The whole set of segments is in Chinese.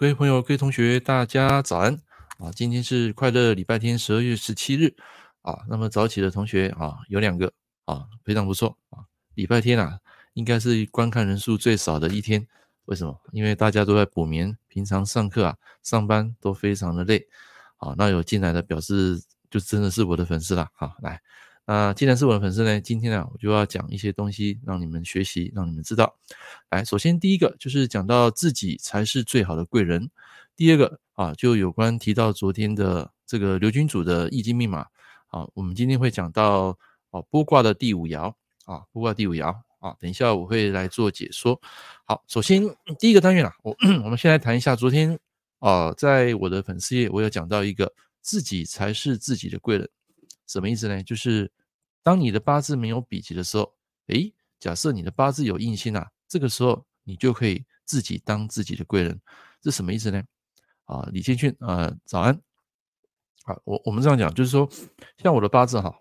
各位朋友、各位同学，大家早安啊！今天是快乐礼拜天，十二月十七日啊。那么早起的同学啊，有两个啊，非常不错啊。礼拜天啊，应该是观看人数最少的一天。为什么？因为大家都在补眠，平常上课啊、上班都非常的累啊。那有进来的表示，就真的是我的粉丝了。好，来。那既然是我的粉丝呢，今天呢，我就要讲一些东西，让你们学习，让你们知道。来，首先第一个就是讲到自己才是最好的贵人。第二个啊，就有关提到昨天的这个刘君主的易经密码啊，我们今天会讲到啊卜卦的第五爻啊，卜卦第五爻啊，等一下我会来做解说。好，首先第一个单元啊，我 我们先来谈一下昨天啊，在我的粉丝页我有讲到一个自己才是自己的贵人，什么意思呢？就是。当你的八字没有比劫的时候，诶，假设你的八字有印星啊，这个时候你就可以自己当自己的贵人，这什么意思呢？啊，李建训啊，早安。啊，我我们这样讲，就是说，像我的八字哈，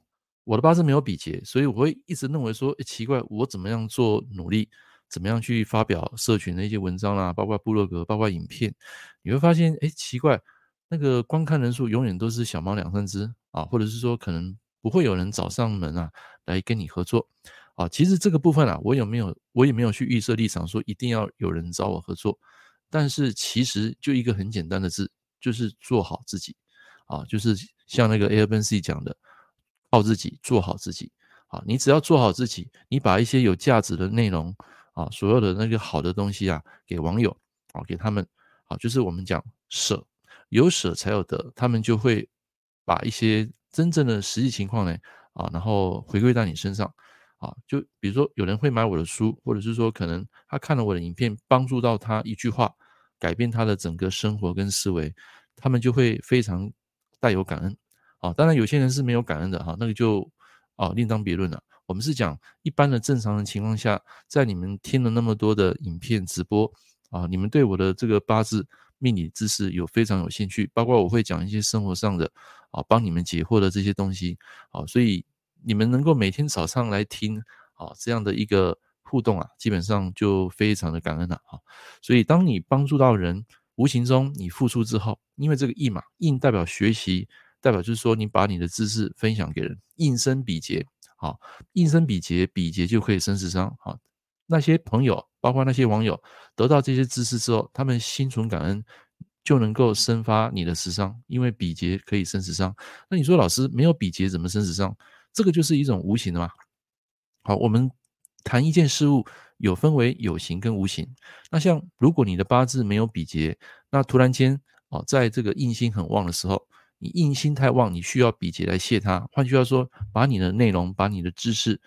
我的八字没有比劫，所以我会一直认为说，诶，奇怪，我怎么样做努力，怎么样去发表社群的一些文章啦，包括部落格，包括影片，你会发现，诶，奇怪，那个观看人数永远都是小猫两三只啊，或者是说可能。不会有人找上门啊，来跟你合作啊。其实这个部分啊，我有没有，我也没有去预设立场，说一定要有人找我合作。但是其实就一个很简单的字，就是做好自己啊。就是像那个 Airbnb 讲的，靠自己，做好自己啊。你只要做好自己，你把一些有价值的内容啊，所有的那个好的东西啊，给网友啊，给他们啊，就是我们讲舍，有舍才有得，他们就会把一些。真正的实际情况呢，啊，然后回归到你身上，啊，就比如说有人会买我的书，或者是说可能他看了我的影片，帮助到他一句话，改变他的整个生活跟思维，他们就会非常带有感恩，啊，当然有些人是没有感恩的哈，那个就啊另当别论了。我们是讲一般的正常的情况下，在你们听了那么多的影片直播，啊，你们对我的这个八字。命理知识有非常有兴趣，包括我会讲一些生活上的啊，帮你们解惑的这些东西啊，所以你们能够每天早上来听啊这样的一个互动啊，基本上就非常的感恩了啊。所以当你帮助到人，无形中你付出之后，因为这个印嘛，印代表学习，代表就是说你把你的知识分享给人，印生比劫，好，印生比劫，比劫就可以生死伤，好。那些朋友，包括那些网友，得到这些知识之后，他们心存感恩，就能够生发你的食伤，因为比劫可以生食伤。那你说老师没有比劫怎么生食伤？这个就是一种无形的嘛。好，我们谈一件事物，有分为有形跟无形。那像如果你的八字没有比劫，那突然间哦，在这个印星很旺的时候，你印星太旺，你需要比劫来泄它。换句话说，把你的内容，把你的知识。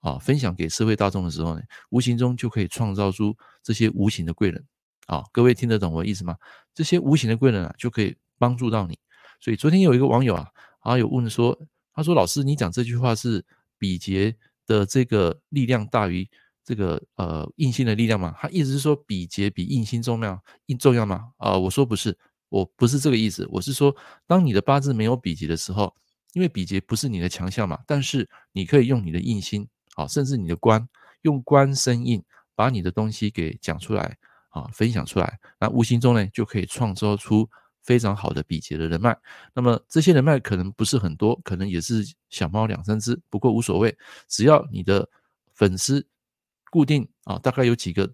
啊，分享给社会大众的时候呢，无形中就可以创造出这些无形的贵人。啊，各位听得懂我的意思吗？这些无形的贵人啊，就可以帮助到你。所以昨天有一个网友啊，啊有问说，他说老师，你讲这句话是比劫的这个力量大于这个呃印星的力量吗？他意思是说比劫比印星重要，印重要吗？啊，我说不是，我不是这个意思。我是说，当你的八字没有比劫的时候，因为比劫不是你的强项嘛，但是你可以用你的印星。好，甚至你的官用官生印，把你的东西给讲出来啊，分享出来，那无形中呢，就可以创造出非常好的比劫的人脉。那么这些人脉可能不是很多，可能也是小猫两三只，不过无所谓，只要你的粉丝固定啊，大概有几个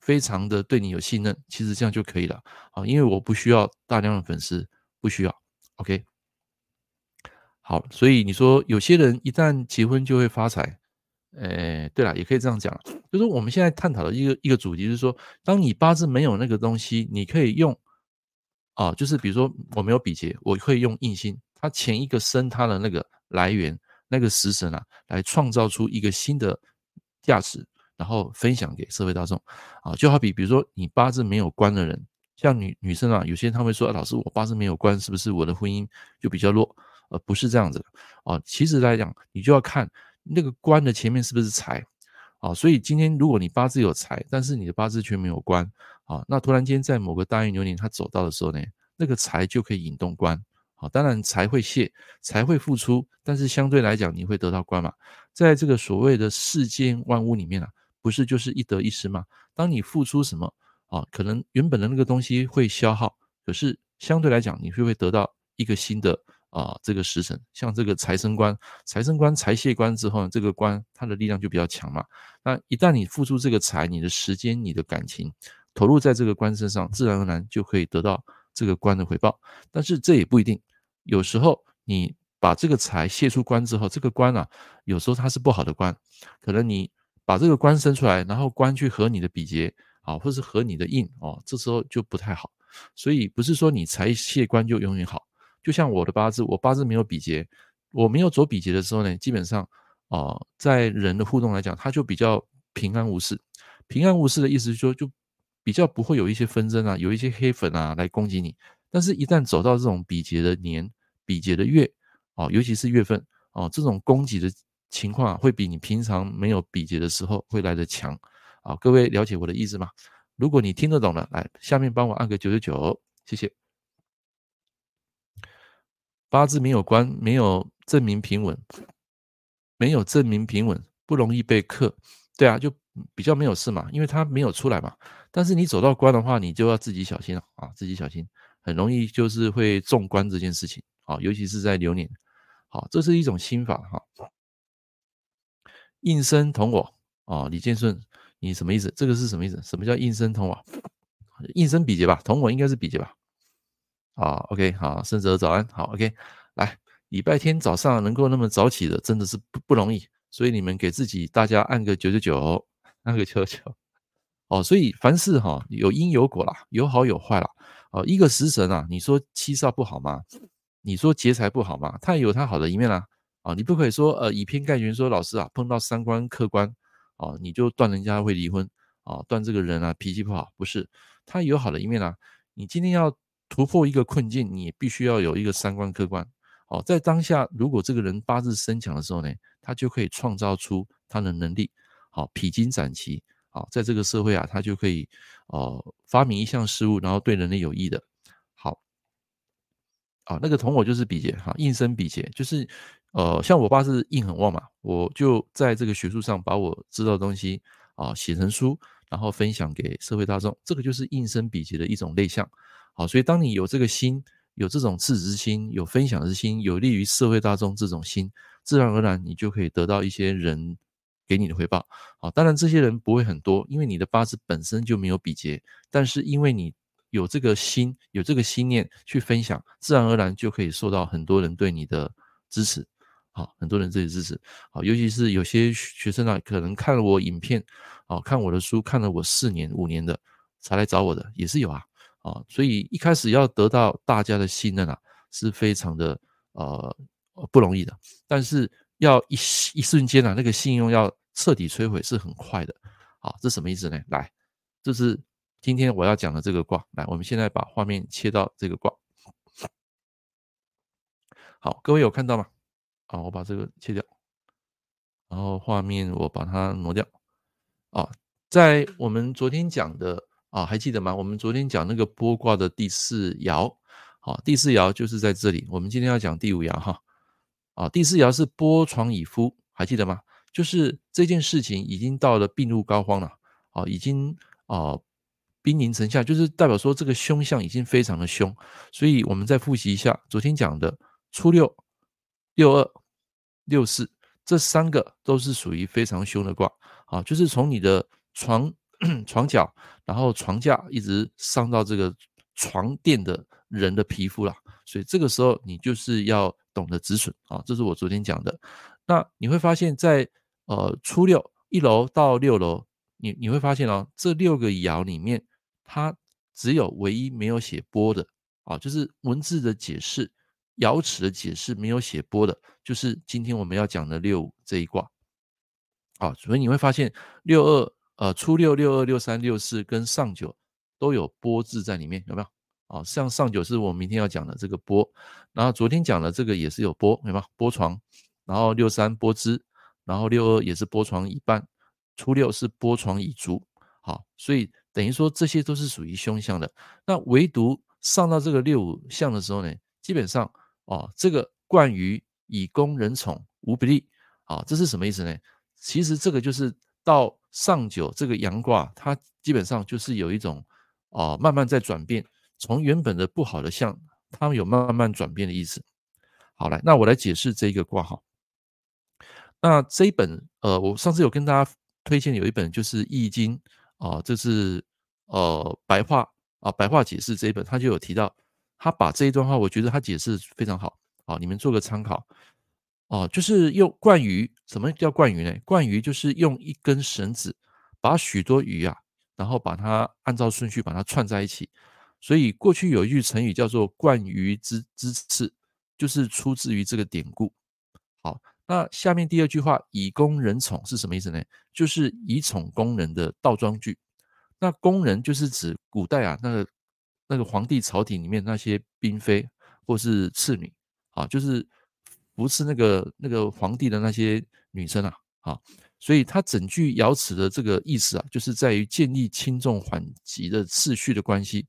非常的对你有信任，其实这样就可以了啊。因为我不需要大量的粉丝，不需要。OK，好，所以你说有些人一旦结婚就会发财。诶，对了，也可以这样讲，就是我们现在探讨的一个一个主题，就是说，当你八字没有那个东西，你可以用啊，就是比如说我没有比劫，我会用印星，它前一个生它的那个来源，那个食神啊，来创造出一个新的价值，然后分享给社会大众啊，就好比比如说你八字没有官的人，像女女生啊，有些人他会说，老师我八字没有官，是不是我的婚姻就比较弱？呃，不是这样子的啊，其实来讲，你就要看。那个官的前面是不是财啊？所以今天如果你八字有财，但是你的八字却没有官啊，那突然间在某个大运流年它走到的时候呢，那个财就可以引动官啊。当然财会泄，财会付出，但是相对来讲你会得到官嘛。在这个所谓的世间万物里面啊，不是就是一得一失吗？当你付出什么啊，可能原本的那个东西会消耗，可是相对来讲，你会会得到一个新的啊这个时辰，像这个财生官，财生官财泄官之后呢，这个官它的力量就比较强嘛。那一旦你付出这个财，你的时间、你的感情投入在这个官身上，自然而然就可以得到这个官的回报。但是这也不一定，有时候你把这个财泄出官之后，这个官啊，有时候它是不好的官，可能你把这个官生出来，然后官去合你的比劫。啊，或是合你的印哦，这时候就不太好。所以不是说你财谢官就永远好。就像我的八字，我八字没有比劫，我没有走比劫的时候呢，基本上啊，在人的互动来讲，他就比较平安无事。平安无事的意思是说，就比较不会有一些纷争啊，有一些黑粉啊来攻击你。但是，一旦走到这种比劫的年、比劫的月啊，尤其是月份啊，这种攻击的情况啊，会比你平常没有比劫的时候会来得强。好，各位了解我的意思吗？如果你听得懂了，来下面帮我按个九九九，谢谢。八字没有官，没有证明平稳，没有证明平稳，不容易被克。对啊，就比较没有事嘛，因为它没有出来嘛。但是你走到官的话，你就要自己小心了啊，自己小心，很容易就是会中官这件事情啊，尤其是在流年。好，这是一种心法哈。应生同我啊，李建顺。你什么意思？这个是什么意思？什么叫应生同我？应生比劫吧，同我应该是比劫吧。啊，OK，好，胜者早安，好，OK，来，礼拜天早上能够那么早起的，真的是不不容易，所以你们给自己大家按个九九九，按个九九九。哦，所以凡事哈有因有果啦，有好有坏啦。哦，一个食神啊，你说七煞不好吗？你说劫财不好吗？它也有它好的一面啦。啊，你不可以说呃以偏概全说老师啊碰到三官客官。哦，你就断人家会离婚啊，断这个人啊脾气不好，不是，他有好的一面啊。你今天要突破一个困境，你必须要有一个三观客观。哦，在当下，如果这个人八字身强的时候呢，他就可以创造出他的能力。好，披荆斩棘。好，在这个社会啊，他就可以哦发明一项事物，然后对人类有益的。好，啊，那个同我就是比劫哈，应生比劫就是。呃，像我爸是印很旺嘛，我就在这个学术上把我知道的东西啊写成书，然后分享给社会大众，这个就是应生比劫的一种类象。好，所以当你有这个心，有这种赤子之心，有分享之心，有利于社会大众这种心，自然而然你就可以得到一些人给你的回报。好，当然这些人不会很多，因为你的八字本身就没有比劫，但是因为你有这个心，有这个心念去分享，自然而然就可以受到很多人对你的支持。好，很多人这里支持，好，尤其是有些学生啊，可能看了我影片，啊，看我的书，看了我四年、五年的，才来找我的，也是有啊，啊，所以一开始要得到大家的信任啊，是非常的呃不容易的，但是要一一瞬间啊，那个信用要彻底摧毁是很快的，好，这什么意思呢？来，这是今天我要讲的这个卦，来，我们现在把画面切到这个卦，好，各位有看到吗？啊，我把这个切掉，然后画面我把它挪掉。啊，在我们昨天讲的啊，还记得吗？我们昨天讲那个剥卦的第四爻，好，第四爻就是在这里。我们今天要讲第五爻哈，啊，第四爻是剥床以夫，还记得吗？就是这件事情已经到了病入膏肓了，啊，已经啊兵临城下，就是代表说这个凶相已经非常的凶。所以我们再复习一下昨天讲的初六、六二。六四这三个都是属于非常凶的卦，啊，就是从你的床 床脚，然后床架一直上到这个床垫的人的皮肤了，所以这个时候你就是要懂得止损啊，这是我昨天讲的。那你会发现在呃初六一楼到六楼，你你会发现哦，这六个爻里面，它只有唯一没有写波的啊，就是文字的解释。爻辞的解释没有写波的，就是今天我们要讲的六五这一卦，啊，所以你会发现六二呃初六六二六三六四跟上九都有波字在里面，有没有？啊，像上九是我明天要讲的这个波，然后昨天讲的这个也是有波，有没有？剥床，然后六三剥之，然后六二也是波床以半，初六是波床以足，好，所以等于说这些都是属于凶相的，那唯独上到这个六五相的时候呢，基本上。哦，这个冠于以攻人宠无不利，啊，这是什么意思呢？其实这个就是到上九这个阳卦，它基本上就是有一种哦、慢慢在转变，从原本的不好的相，它有慢慢转变的意思。好，来，那我来解释这一个卦哈。那这一本，呃，我上次有跟大家推荐有一本就是《易经》啊，这是呃白话啊白话解释这一本，他就有提到，他把这一段话，我觉得他解释非常好，啊，你们做个参考。哦，就是用灌鱼，什么叫灌鱼呢？灌鱼就是用一根绳子把许多鱼啊，然后把它按照顺序把它串在一起。所以过去有一句成语叫做“灌鱼之之次”，就是出自于这个典故。好，那下面第二句话“以工人宠”是什么意思呢？就是以宠工人的倒装句。那工人就是指古代啊，那个那个皇帝朝廷里面那些嫔妃或是次女啊，就是。不是那个那个皇帝的那些女生啊，啊，所以他整句爻辞的这个意思啊，就是在于建立轻重缓急的次序的关系。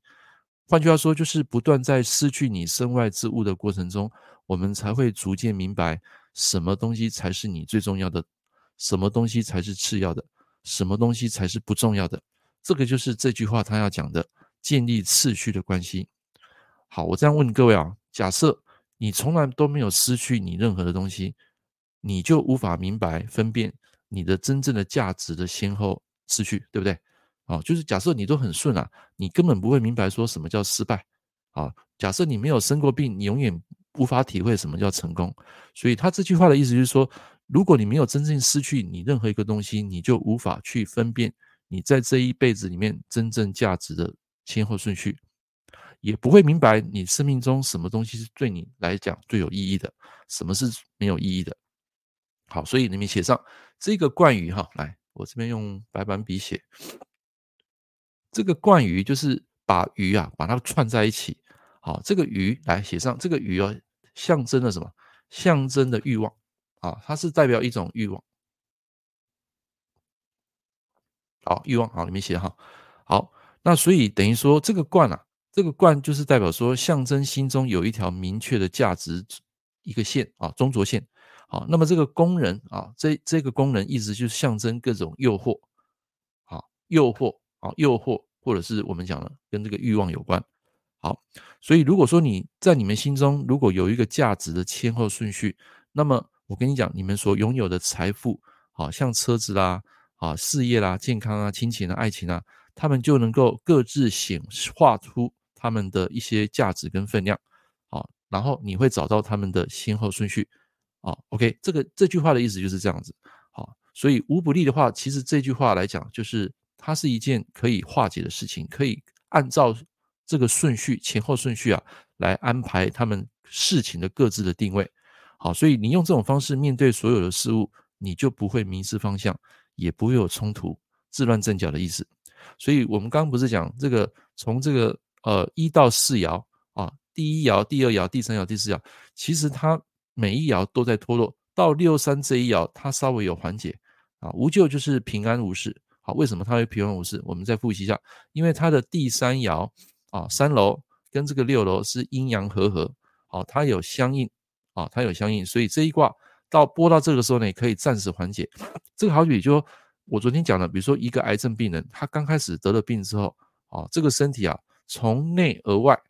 换句话说，就是不断在失去你身外之物的过程中，我们才会逐渐明白什么东西才是你最重要的，什么东西才是次要的，什么东西才是不重要的。这个就是这句话他要讲的建立次序的关系。好，我这样问各位啊，假设。你从来都没有失去你任何的东西，你就无法明白分辨你的真正的价值的先后次序，对不对？啊，就是假设你都很顺啊，你根本不会明白说什么叫失败。啊，假设你没有生过病，你永远无法体会什么叫成功。所以他这句话的意思就是说，如果你没有真正失去你任何一个东西，你就无法去分辨你在这一辈子里面真正价值的先后顺序。也不会明白你生命中什么东西是对你来讲最有意义的，什么是没有意义的。好，所以你们写上这个贯语哈，来，我这边用白板笔写。这个贯语就是把鱼啊，把它串在一起。好，这个鱼来写上这个鱼哦，象征了什么？象征的欲望啊，它是代表一种欲望。好，欲望好，你们写哈。好，那所以等于说这个贯啊。这个冠就是代表说，象征心中有一条明确的价值一个线啊，中轴线。好，那么这个工人啊，这这个工人一直就象征各种诱惑，好，诱惑啊，诱惑，或者是我们讲的跟这个欲望有关。好，所以如果说你在你们心中如果有一个价值的先后顺序，那么我跟你讲，你们所拥有的财富，好像车子啦，啊，事业啦，健康啊，亲情啊，爱情啊，他们就能够各自显化出。他们的一些价值跟分量，好，然后你会找到他们的先后顺序，啊，OK，这个这句话的意思就是这样子，好，所以无不利的话，其实这句话来讲，就是它是一件可以化解的事情，可以按照这个顺序前后顺序啊来安排他们事情的各自的定位，好，所以你用这种方式面对所有的事物，你就不会迷失方向，也不会有冲突、自乱阵脚的意思。所以我们刚刚不是讲这个从这个。呃，一到四爻啊，第一爻、第二爻、第三爻、第四爻，其实它每一爻都在脱落。到六三这一爻，它稍微有缓解啊，无咎就是平安无事。好，为什么它会平安无事？我们再复习一下，因为它的第三爻啊，三楼跟这个六楼是阴阳和合，好，它有相应啊，它有相应，所以这一卦到播到这个时候呢，也可以暂时缓解。这个好比就我昨天讲的，比如说一个癌症病人，他刚开始得了病之后啊，这个身体啊。从内而外，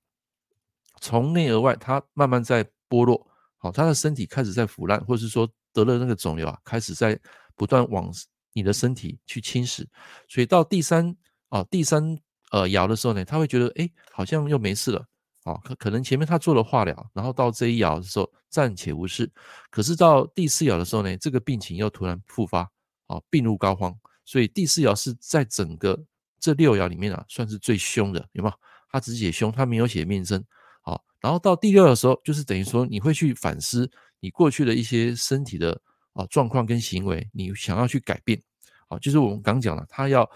从内而外，它慢慢在剥落，好，他的身体开始在腐烂，或者是说得了那个肿瘤啊，开始在不断往你的身体去侵蚀，所以到第三啊，第三呃爻的时候呢，他会觉得哎，好像又没事了，啊，可可能前面他做了化疗，然后到这一爻的时候暂且无事，可是到第四爻的时候呢，这个病情又突然复发，啊，病入膏肓，所以第四爻是在整个。这六爻里面啊，算是最凶的，有没有？他只写凶，他没有写命生。好，然后到第六的时候，就是等于说你会去反思你过去的一些身体的啊状况跟行为，你想要去改变。好，就是我们刚讲了，他要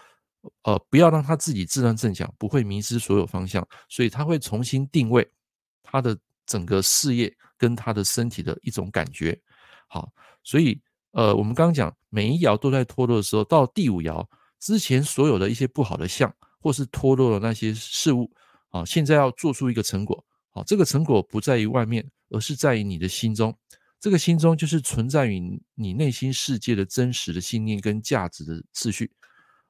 呃不要让他自己自乱阵脚，不会迷失所有方向，所以他会重新定位他的整个事业跟他的身体的一种感觉。好，所以呃我们刚刚讲每一爻都在脱落的时候，到第五爻。之前所有的一些不好的相，或是脱落的那些事物，啊，现在要做出一个成果，好，这个成果不在于外面，而是在于你的心中。这个心中就是存在于你内心世界的真实的信念跟价值的次序。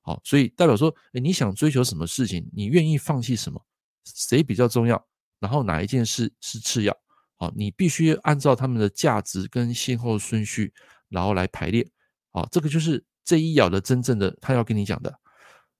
好，所以代表说，诶，你想追求什么事情，你愿意放弃什么，谁比较重要，然后哪一件事是次要，好，你必须按照他们的价值跟先后顺序，然后来排列，好，这个就是这一爻的真正的他要跟你讲的，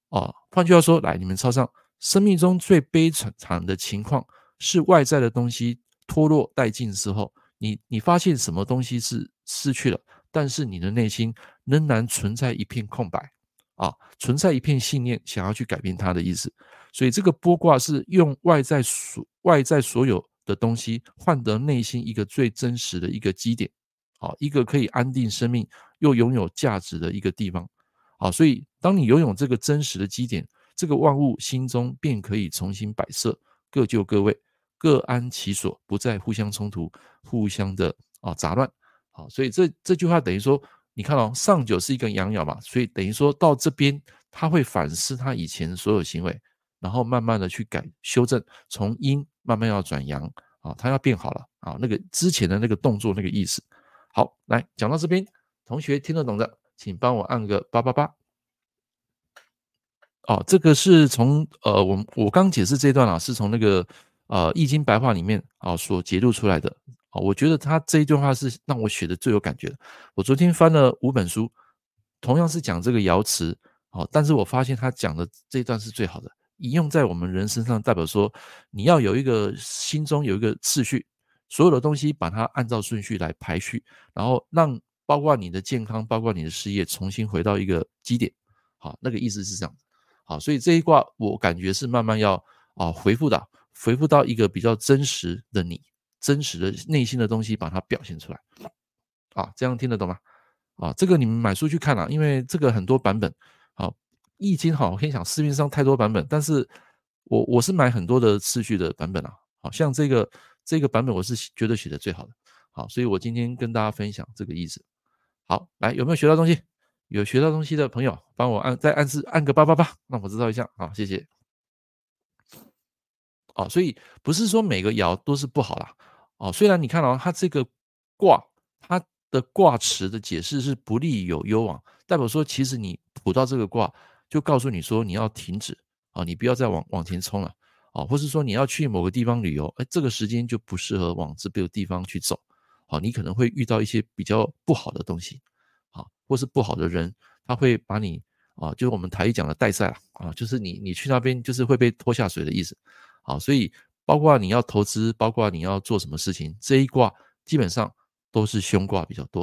哦，换句话说，来，你们抄上，生命中最悲惨的情况是外在的东西脱落殆尽之后，你你发现什么东西是失去了，但是你的内心仍然存在一片空白。啊，存在一片信念，想要去改变它的意思，所以这个剥卦是用外在所外在所有的东西换得内心一个最真实的一个基点，啊，一个可以安定生命又拥有价值的一个地方，啊，所以当你拥有这个真实的基点，这个万物心中便可以重新摆设，各就各位，各安其所，不再互相冲突，互相的啊杂乱，好，所以这这句话等于说。你看哦，上九是一个阳爻嘛，所以等于说到这边，他会反思他以前所有行为，然后慢慢的去改修正，从阴慢慢要转阳啊，他要变好了啊，那个之前的那个动作那个意思。好，来讲到这边，同学听得懂的，请帮我按个八八八。哦，这个是从呃，我我刚解释这段啊，是从那个呃易经白话里面啊所节录出来的。啊，我觉得他这一段话是让我学的最有感觉的。我昨天翻了五本书，同样是讲这个爻辞，好，但是我发现他讲的这一段是最好的，引用在我们人身上，代表说你要有一个心中有一个次序，所有的东西把它按照顺序来排序，然后让包括你的健康，包括你的事业，重新回到一个基点。好，那个意思是这样。啊，所以这一卦我感觉是慢慢要啊回复的，回复到一个比较真实的你。真实的内心的东西，把它表现出来，啊，这样听得懂吗？啊，这个你们买书去看了，因为这个很多版本，好，易经好，我跟你讲，市面上太多版本，但是我我是买很多的次序的版本啊，好像这个这个版本我是觉得写的最好的，好，所以我今天跟大家分享这个意思。好，来，有没有学到东西？有学到东西的朋友，帮我按再按字按个八八八，让我知道一下，好，谢谢。哦，所以不是说每个爻都是不好啦。哦，虽然你看、哦、它这个卦，它的卦辞的解释是不利有攸往，代表说其实你卜到这个卦，就告诉你说你要停止啊、哦，你不要再往往前冲了啊、哦，或是说你要去某个地方旅游，哎，这个时间就不适合往这个地方去走，好、哦，你可能会遇到一些比较不好的东西，啊、或是不好的人，他会把你啊，就是我们台语讲的带赛了啊，就是你你去那边就是会被拖下水的意思，好，所以。包括你要投资，包括你要做什么事情，这一卦基本上都是凶卦比较多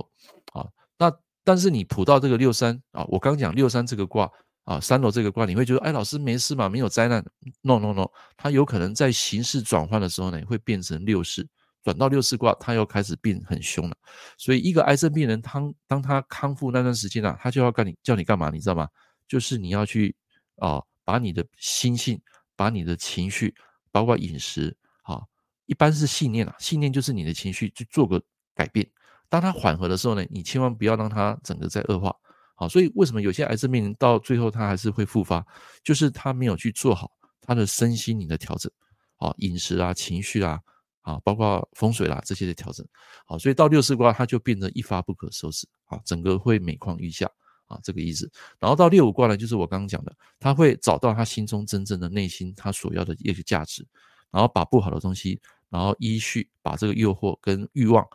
啊。那但是你普到这个六三啊，我刚讲六三这个卦啊，三楼这个卦，你会觉得哎，老师没事嘛，没有灾难？No No No，它有可能在形势转换的时候呢，会变成六四，转到六四卦，它又开始变很凶了。所以一个癌症病人，当当他康复那段时间啊，他就要干你叫你干嘛？你知道吗？就是你要去啊，把你的心性，把你的情绪。包括饮食，啊，一般是信念啊，信念就是你的情绪去做个改变。当他缓和的时候呢，你千万不要让他整个在恶化，好，所以为什么有些癌症病人到最后他还是会复发，就是他没有去做好他的身心灵的调整，啊，饮食啊，情绪啊，啊，包括风水啦这些的调整，好，所以到六四卦它就变得一发不可收拾，啊，整个会每况愈下。啊，这个意思。然后到六五卦呢，就是我刚刚讲的，他会找到他心中真正的内心，他所要的一个价值，然后把不好的东西，然后依序把这个诱惑跟欲望，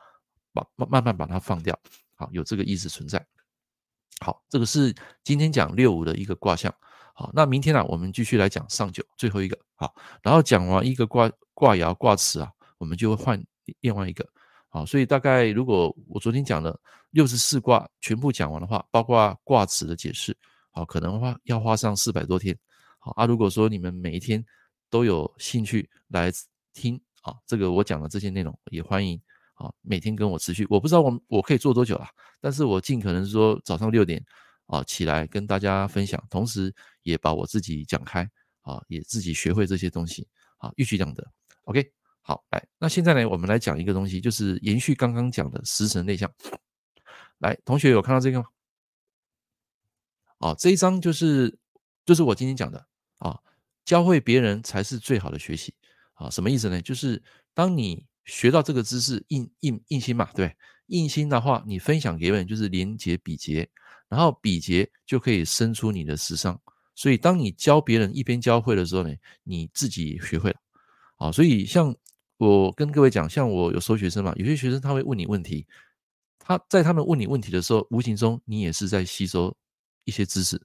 把慢慢慢把它放掉。好，有这个意思存在。好，这个是今天讲六五的一个卦象。好，那明天呢，我们继续来讲上九最后一个。好，然后讲完一个卦卦爻卦辞啊，我们就会换另外一个。好，所以大概如果我昨天讲的六十四卦全部讲完的话，包括卦辞的解释，好，可能花要花上四百多天。好啊，如果说你们每一天都有兴趣来听啊，这个我讲的这些内容，也欢迎啊，每天跟我持续。我不知道我我可以做多久啦，但是我尽可能说早上六点啊起来跟大家分享，同时也把我自己讲开啊，也自己学会这些东西啊，一举两得。OK。好，来，那现在呢，我们来讲一个东西，就是延续刚刚讲的十神内向。来，同学有看到这个吗？啊，这一章就是就是我今天讲的啊，教会别人才是最好的学习啊。什么意思呢？就是当你学到这个知识，印印印心嘛，对，印心的话，你分享给别人就是连结比劫，然后比劫就可以生出你的食伤。所以当你教别人一边教会的时候呢，你自己学会了。啊，所以像我跟各位讲，像我有收学生嘛，有些学生他会问你问题，他在他们问你问题的时候，无形中你也是在吸收一些知识。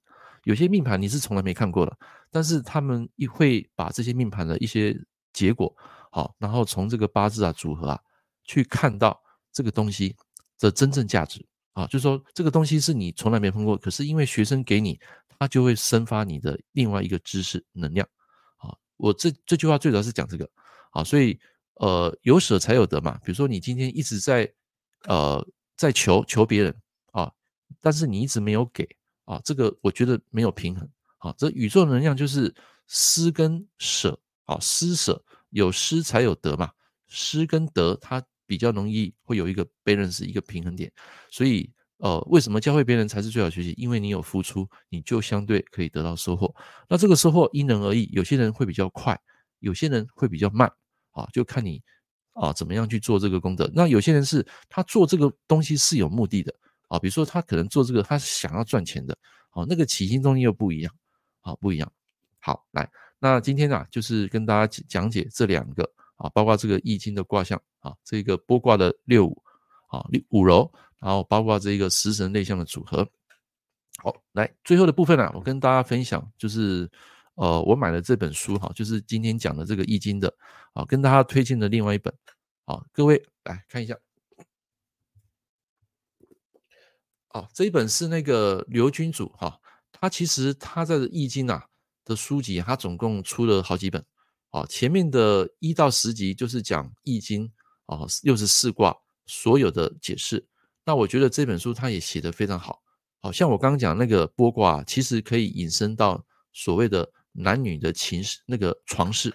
有些命盘你是从来没看过的，但是他们一会把这些命盘的一些结果，好，然后从这个八字啊组合啊，去看到这个东西的真正价值啊，就是说这个东西是你从来没碰过，可是因为学生给你，他就会生发你的另外一个知识能量啊。我这这句话最主要是讲这个啊，所以呃有舍才有得嘛。比如说你今天一直在呃在求求别人啊，但是你一直没有给。啊，这个我觉得没有平衡。啊，这宇宙能量就是施跟舍。啊，施舍有施才有得嘛，施跟得它比较容易会有一个 balance 一个平衡点。所以，呃，为什么教会别人才是最好学习？因为你有付出，你就相对可以得到收获。那这个收获因人而异，有些人会比较快，有些人会比较慢。啊，就看你啊怎么样去做这个功德。那有些人是他做这个东西是有目的的。啊，比如说他可能做这个，他是想要赚钱的，哦，那个起心动念又不一样，啊，不一样。好，来，那今天啊，就是跟大家讲解这两个啊，包括这个易经的卦象啊，这个拨卦的六五啊六，五柔，然后包括这个食神内向的组合。好，来最后的部分啊，我跟大家分享，就是呃，我买了这本书哈，就是今天讲的这个易经的啊，跟大家推荐的另外一本，好，各位来看一下。哦，这一本是那个刘君主哈，他其实他在《易经》啊的书籍，他总共出了好几本。啊，前面的一到十集就是讲《易经》哦，六十四卦所有的解释。那我觉得这本书他也写得非常好。好像我刚刚讲那个拨卦，其实可以引申到所谓的男女的情事，那个床事。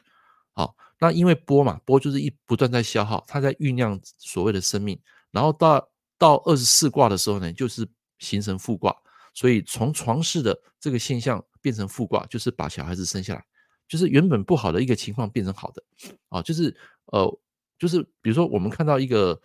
好，那因为波嘛，波就是一不断在消耗，它在酝酿所谓的生命，然后到。到二十四卦的时候呢，就是形成复卦，所以从床事的这个现象变成复卦，就是把小孩子生下来，就是原本不好的一个情况变成好的，啊，就是呃，就是比如说我们看到一个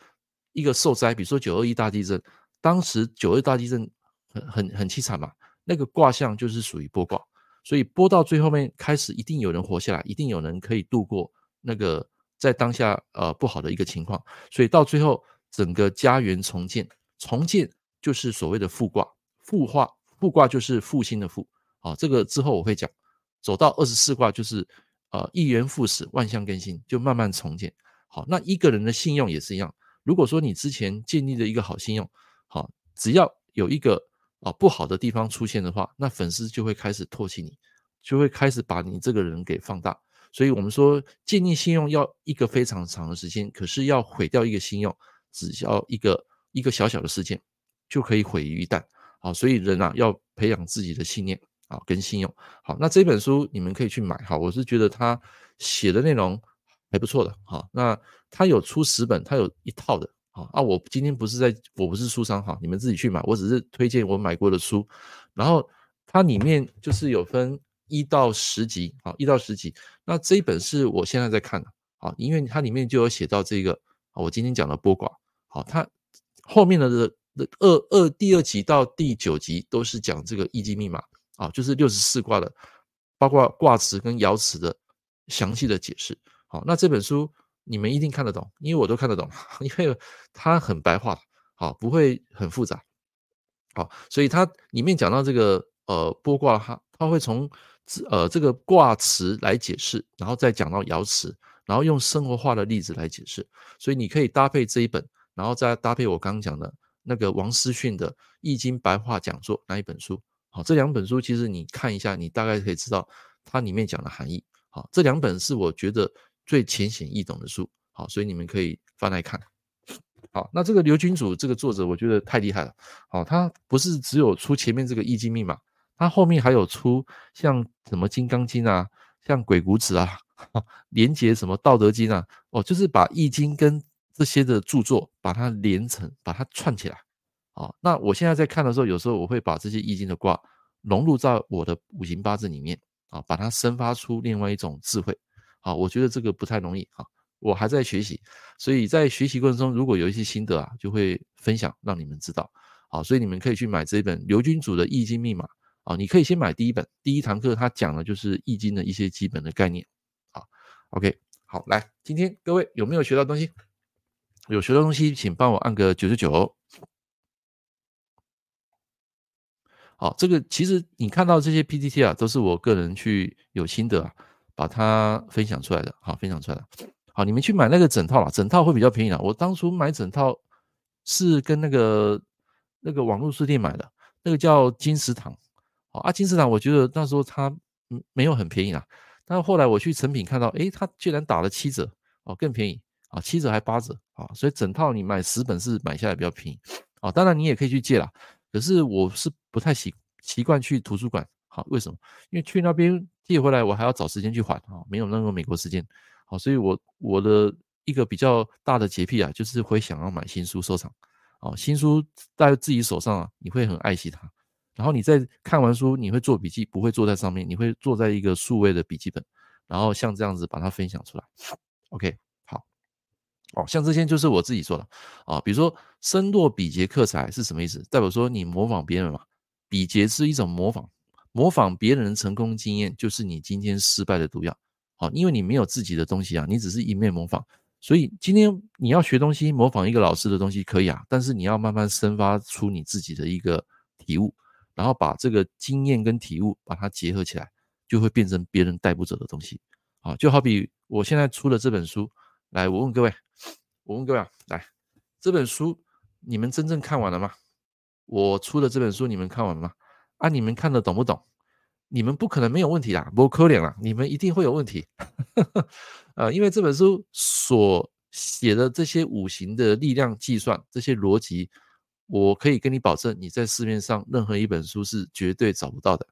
一个受灾，比如说九二一大地震，当时九二大地震很很很凄惨嘛，那个卦象就是属于波卦，所以播到最后面开始一定有人活下来，一定有人可以度过那个在当下呃不好的一个情况，所以到最后。整个家园重建，重建就是所谓的复卦，复化复卦就是复兴的复，啊，这个之后我会讲。走到二十四卦就是，呃，一元复始，万象更新，就慢慢重建。好，那一个人的信用也是一样。如果说你之前建立了一个好信用，好，只要有一个啊不好的地方出现的话，那粉丝就会开始唾弃你，就会开始把你这个人给放大。所以我们说建立信用要一个非常长的时间，可是要毁掉一个信用。只要一个一个小小的事件，就可以毁于一旦。好，所以人啊要培养自己的信念啊跟信用。好，那这本书你们可以去买。好，我是觉得他写的内容还不错的。好，那他有出十本，他有一套的。啊，我今天不是在，我不是书商哈，你们自己去买。我只是推荐我买过的书。然后它里面就是有分一到十集，好，一到十集。那这一本是我现在在看的。好，因为它里面就有写到这个啊。我今天讲的波卦，好，它后面的的二二第二集到第九集都是讲这个易经密码啊，就是六十四卦的，包括卦辞跟爻辞的详细的解释。好，那这本书你们一定看得懂，因为我都看得懂，因为它很白话，好，不会很复杂，好，所以它里面讲到这个呃拨卦，它它会从呃这个卦辞来解释，然后再讲到爻辞。然后用生活化的例子来解释，所以你可以搭配这一本，然后再搭配我刚刚讲的那个王思训的《易经白话讲座》那一本书。好，这两本书其实你看一下，你大概可以知道它里面讲的含义。好，这两本是我觉得最浅显易懂的书。好，所以你们可以翻来看。好，那这个刘君主这个作者，我觉得太厉害了。好，他不是只有出前面这个易经密码，他后面还有出像什么《金刚经》啊，像《鬼谷子》啊。连接什么《道德经》啊？哦，就是把《易经》跟这些的著作把它连成，把它串起来。哦，那我现在在看的时候，有时候我会把这些《易经》的卦融入在我的五行八字里面啊，把它生发出另外一种智慧。啊，我觉得这个不太容易啊，我还在学习。所以在学习过程中，如果有一些心得啊，就会分享让你们知道。好，所以你们可以去买这一本刘君祖的《易经密码》啊，你可以先买第一本，第一堂课他讲的就是易经的一些基本的概念。啊，OK，好，来，今天各位有没有学到东西？有学到东西，请帮我按个九十九。好，这个其实你看到这些 PPT 啊，都是我个人去有心得啊，把它分享出来的。好，分享出来的。好，你们去买那个整套啦，整套会比较便宜啦。我当初买整套是跟那个那个网络书店买的，那个叫金石堂。好啊，金石堂我觉得那时候它没有很便宜啦，但是后来我去成品看到，诶，它居然打了七折哦，更便宜啊，七折还八折啊，所以整套你买十本是买下来比较便宜。啊，当然你也可以去借啦。可是我是不太习习惯去图书馆，好，为什么？因为去那边寄回来，我还要找时间去还啊，没有那个美国时间，好，所以我我的一个比较大的洁癖啊，就是会想要买新书收藏，哦，新书在自己手上啊，你会很爱惜它，然后你在看完书，你会做笔记，不会坐在上面，你会坐在一个数位的笔记本，然后像这样子把它分享出来，OK 好。哦，像这些就是我自己做的。啊，比如说“身若比劫克财”是什么意思？代表说你模仿别人嘛，比劫是一种模仿，模仿别人的成功经验就是你今天失败的毒药。好，因为你没有自己的东西啊，你只是一面模仿，所以今天你要学东西，模仿一个老师的东西可以啊，但是你要慢慢生发出你自己的一个体悟，然后把这个经验跟体悟把它结合起来，就会变成别人带不走的东西。好，就好比我现在出了这本书，来，我问各位。我问各位啊，来，这本书你们真正看完了吗？我出的这本书你们看完了吗？啊，你们看得懂不懂？你们不可能没有问题啦，不可能啦，你们一定会有问题。呃，因为这本书所写的这些五行的力量计算，这些逻辑，我可以跟你保证，你在市面上任何一本书是绝对找不到的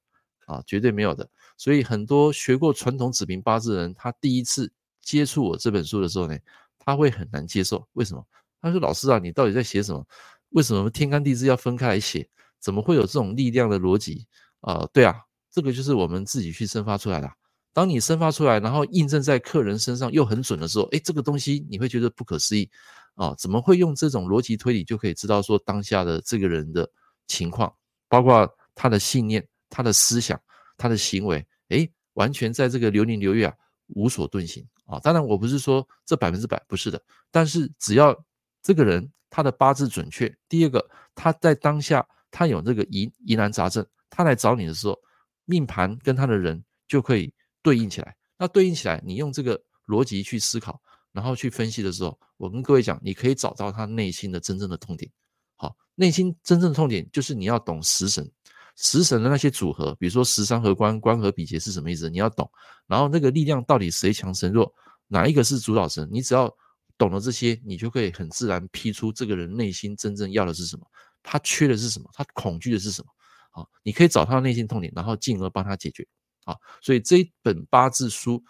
啊，绝对没有的。所以很多学过传统子平八字的人，他第一次接触我这本书的时候呢，他会很难接受，为什么？他说：“老师啊，你到底在写什么？为什么天干地支要分开来写？怎么会有这种力量的逻辑？啊、呃，对啊，这个就是我们自己去生发出来的。当你生发出来，然后印证在客人身上又很准的时候，诶，这个东西你会觉得不可思议啊！怎么会用这种逻辑推理就可以知道说当下的这个人的情况，包括他的信念、他的思想、他的行为，诶，完全在这个流年流月啊无所遁形。”啊，当然我不是说这百分之百不是的，但是只要这个人他的八字准确，第二个他在当下他有这个疑疑难杂症，他来找你的时候，命盘跟他的人就可以对应起来。那对应起来，你用这个逻辑去思考，然后去分析的时候，我跟各位讲，你可以找到他内心的真正的痛点。好，内心真正的痛点就是你要懂食神。食神的那些组合，比如说食伤和官，官和比劫是什么意思？你要懂。然后那个力量到底谁强谁弱，哪一个是主导神？你只要懂了这些，你就可以很自然批出这个人内心真正要的是什么，他缺的是什么，他恐惧的是什么。好，你可以找他的内心痛点，然后进而帮他解决。好，所以这一本八字书，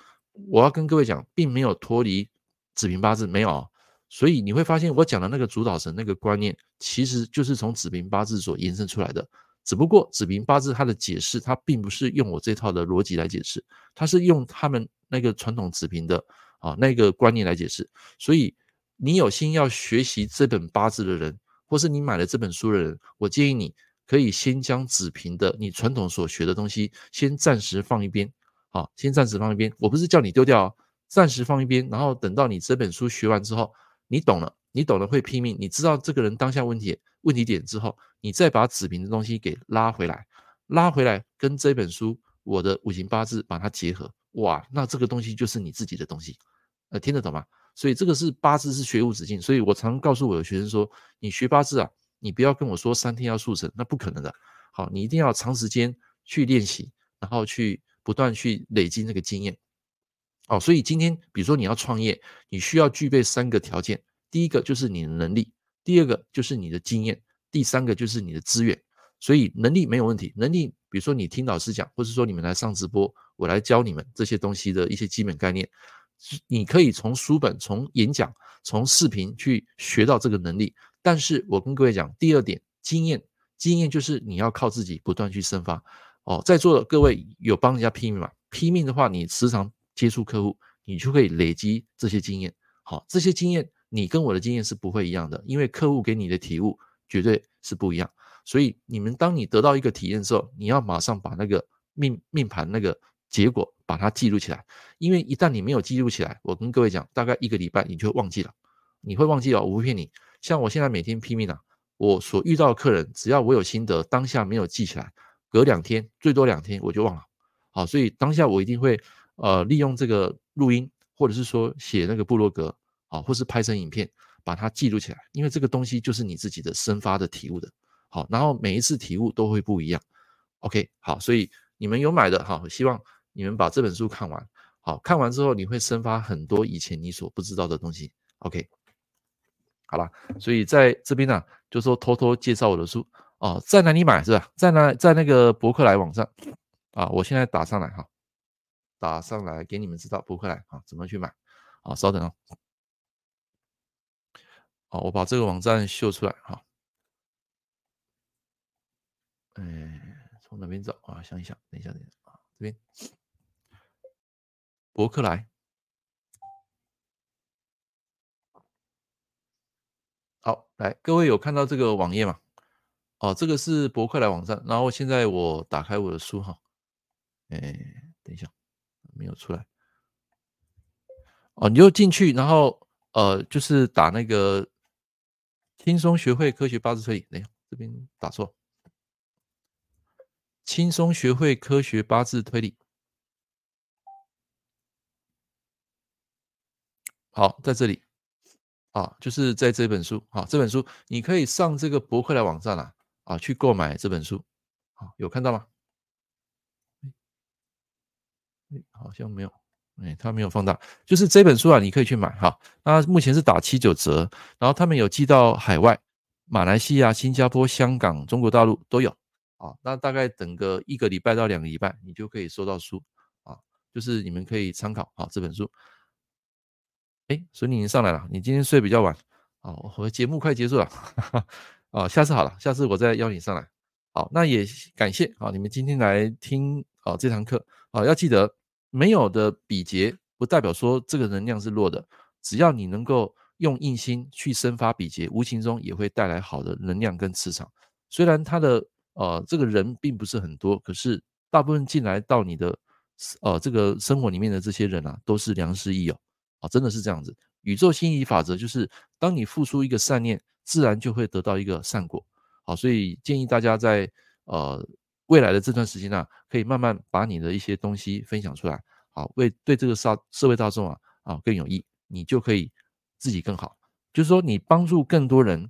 我要跟各位讲，并没有脱离子平八字，没有。所以你会发现，我讲的那个主导神那个观念，其实就是从子平八字所延伸出来的。只不过子平八字它的解释，它并不是用我这套的逻辑来解释，它是用他们那个传统子平的啊那个观念来解释。所以你有心要学习这本八字的人，或是你买了这本书的人，我建议你可以先将子平的你传统所学的东西先暂时放一边，好，先暂时放一边。我不是叫你丢掉哦，暂时放一边，然后等到你这本书学完之后，你懂了，你懂了会拼命，你知道这个人当下问题。问题点之后，你再把子平的东西给拉回来，拉回来跟这本书我的五行八字把它结合，哇，那这个东西就是你自己的东西，呃，听得懂吗？所以这个是八字是学无止境，所以我常告诉我的学生说，你学八字啊，你不要跟我说三天要速成，那不可能的。好，你一定要长时间去练习，然后去不断去累积那个经验。哦，所以今天比如说你要创业，你需要具备三个条件，第一个就是你的能力。第二个就是你的经验，第三个就是你的资源，所以能力没有问题。能力，比如说你听老师讲，或者说你们来上直播，我来教你们这些东西的一些基本概念，你可以从书本、从演讲、从视频去学到这个能力。但是我跟各位讲，第二点，经验，经验就是你要靠自己不断去生发。哦，在座的各位有帮人家拼命吗？拼命的话，你时常接触客户，你就可以累积这些经验。好，这些经验你跟我的经验是不会一样的，因为客户给你的体悟绝对是不一样。所以你们当你得到一个体验的时候，你要马上把那个命命盘那个结果把它记录起来，因为一旦你没有记录起来，我跟各位讲，大概一个礼拜你就忘记了，你会忘记了，我不骗你。像我现在每天拼命啊，我所遇到的客人，只要我有心得，当下没有记起来，隔两天最多两天我就忘了。好，所以当下我一定会呃利用这个录音，或者是说写那个部落格啊，或是拍成影片，把它记录起来，因为这个东西就是你自己的生发的体悟的。好，然后每一次体悟都会不一样。OK，好，所以你们有买的哈，希望你们把这本书看完。好，看完之后你会生发很多以前你所不知道的东西。OK，好了，所以在这边呢、就说偷偷介绍我的书哦，在哪里买是吧？在哪，在那个博客来网站啊，我现在打上来哈，打上来给你们知道博客来啊怎么去买啊，稍等啊，好，我把这个网站秀出来哈。哎，从哪边找啊？想一想，等一下，等一下啊，这边博客来。好，来，各位有看到这个网页吗？哦，这个是博客来网站。然后现在我打开我的书哈，哎，等一下，没有出来。哦，你就进去，然后呃，就是打那个轻松学会科学八字推理。等一下，这边打错。轻松学会科学八字推理。好，在这里啊，就是在这本书啊，这本书你可以上这个博客来网站啊，啊，去购买这本书。好，有看到吗？好像没有，哎，他没有放大。就是这本书啊，你可以去买哈。那目前是打七九折，然后他们有寄到海外，马来西亚、新加坡、香港、中国大陆都有。啊，那大概等个一个礼拜到两个礼拜，你就可以收到书啊，就是你们可以参考啊这本书。哎，所以你已经上来了，你今天睡比较晚哦，我节目快结束了，哈 哈哦，下次好了，下次我再邀你上来。好，那也感谢啊，你们今天来听啊这堂课啊，要记得没有的比劫不代表说这个能量是弱的，只要你能够用印心去生发比劫，无形中也会带来好的能量跟磁场，虽然它的。呃，这个人并不是很多，可是大部分进来到你的呃这个生活里面的这些人啊，都是良师益友真的是这样子。宇宙心理法则就是，当你付出一个善念，自然就会得到一个善果。好，所以建议大家在呃未来的这段时间啊，可以慢慢把你的一些东西分享出来，好，为对这个社社会大众啊啊更有益，你就可以自己更好。就是说，你帮助更多人，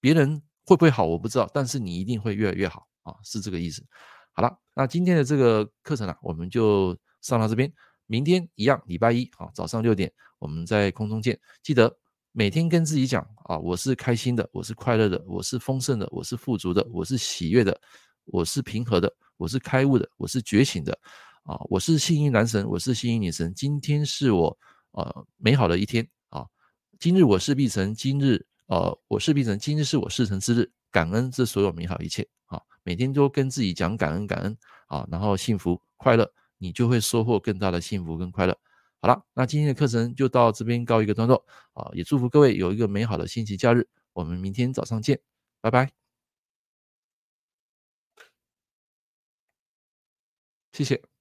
别人。会不会好我不知道，但是你一定会越来越好啊，是这个意思。好了，那今天的这个课程啊，我们就上到这边。明天一样，礼拜一啊，早上六点我们在空中见。记得每天跟自己讲啊，我是开心的，我是快乐的，我是丰盛的，我是富足的，我是喜悦的，我是平和的，我是开悟的，我是觉醒的啊，我是幸运男神，我是幸运女神。今天是我呃美好的一天啊，今日我是必成，今日。呃，我是必成，今日是我事成之日，感恩这所有美好一切啊！每天都跟自己讲感恩感恩啊，然后幸福快乐，你就会收获更大的幸福跟快乐。好了，那今天的课程就到这边告一个段落啊！也祝福各位有一个美好的星期假日，我们明天早上见，拜拜，谢谢。